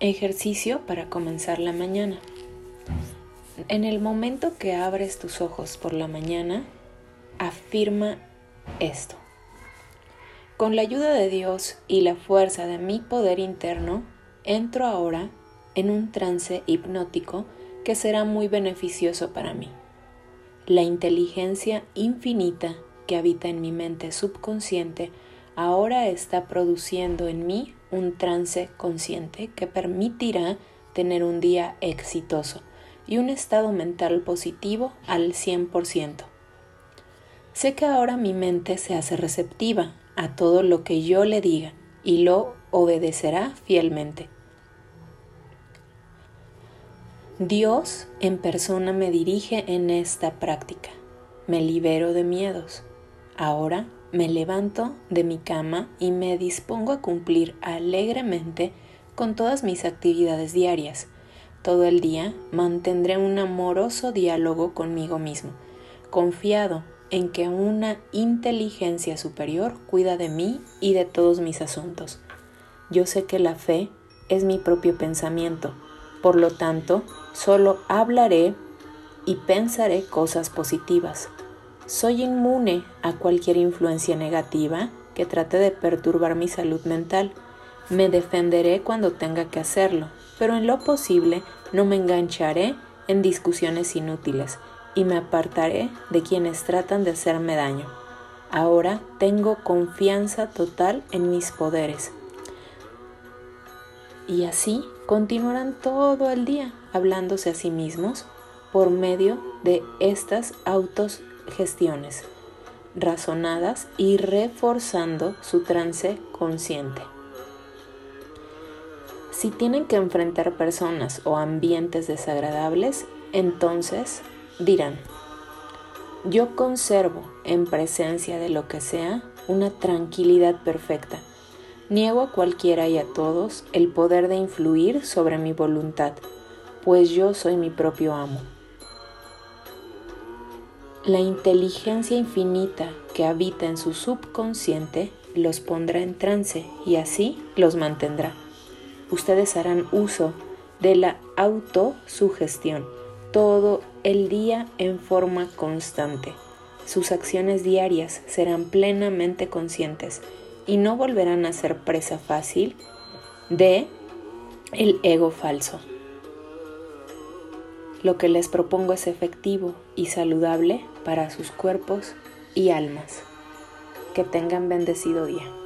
Ejercicio para comenzar la mañana. En el momento que abres tus ojos por la mañana, afirma esto. Con la ayuda de Dios y la fuerza de mi poder interno, entro ahora en un trance hipnótico que será muy beneficioso para mí. La inteligencia infinita que habita en mi mente subconsciente ahora está produciendo en mí un trance consciente que permitirá tener un día exitoso y un estado mental positivo al 100%. Sé que ahora mi mente se hace receptiva a todo lo que yo le diga y lo obedecerá fielmente. Dios en persona me dirige en esta práctica. Me libero de miedos. Ahora me levanto de mi cama y me dispongo a cumplir alegremente con todas mis actividades diarias. Todo el día mantendré un amoroso diálogo conmigo mismo, confiado en que una inteligencia superior cuida de mí y de todos mis asuntos. Yo sé que la fe es mi propio pensamiento, por lo tanto, solo hablaré y pensaré cosas positivas soy inmune a cualquier influencia negativa que trate de perturbar mi salud mental. Me defenderé cuando tenga que hacerlo, pero en lo posible no me engancharé en discusiones inútiles y me apartaré de quienes tratan de hacerme daño. Ahora tengo confianza total en mis poderes. Y así continuarán todo el día hablándose a sí mismos por medio de estas autos gestiones razonadas y reforzando su trance consciente. Si tienen que enfrentar personas o ambientes desagradables, entonces dirán, yo conservo en presencia de lo que sea una tranquilidad perfecta. Niego a cualquiera y a todos el poder de influir sobre mi voluntad, pues yo soy mi propio amo. La inteligencia infinita que habita en su subconsciente los pondrá en trance y así los mantendrá. Ustedes harán uso de la autosugestión todo el día en forma constante. Sus acciones diarias serán plenamente conscientes y no volverán a ser presa fácil de el ego falso. Lo que les propongo es efectivo y saludable para sus cuerpos y almas. Que tengan bendecido día.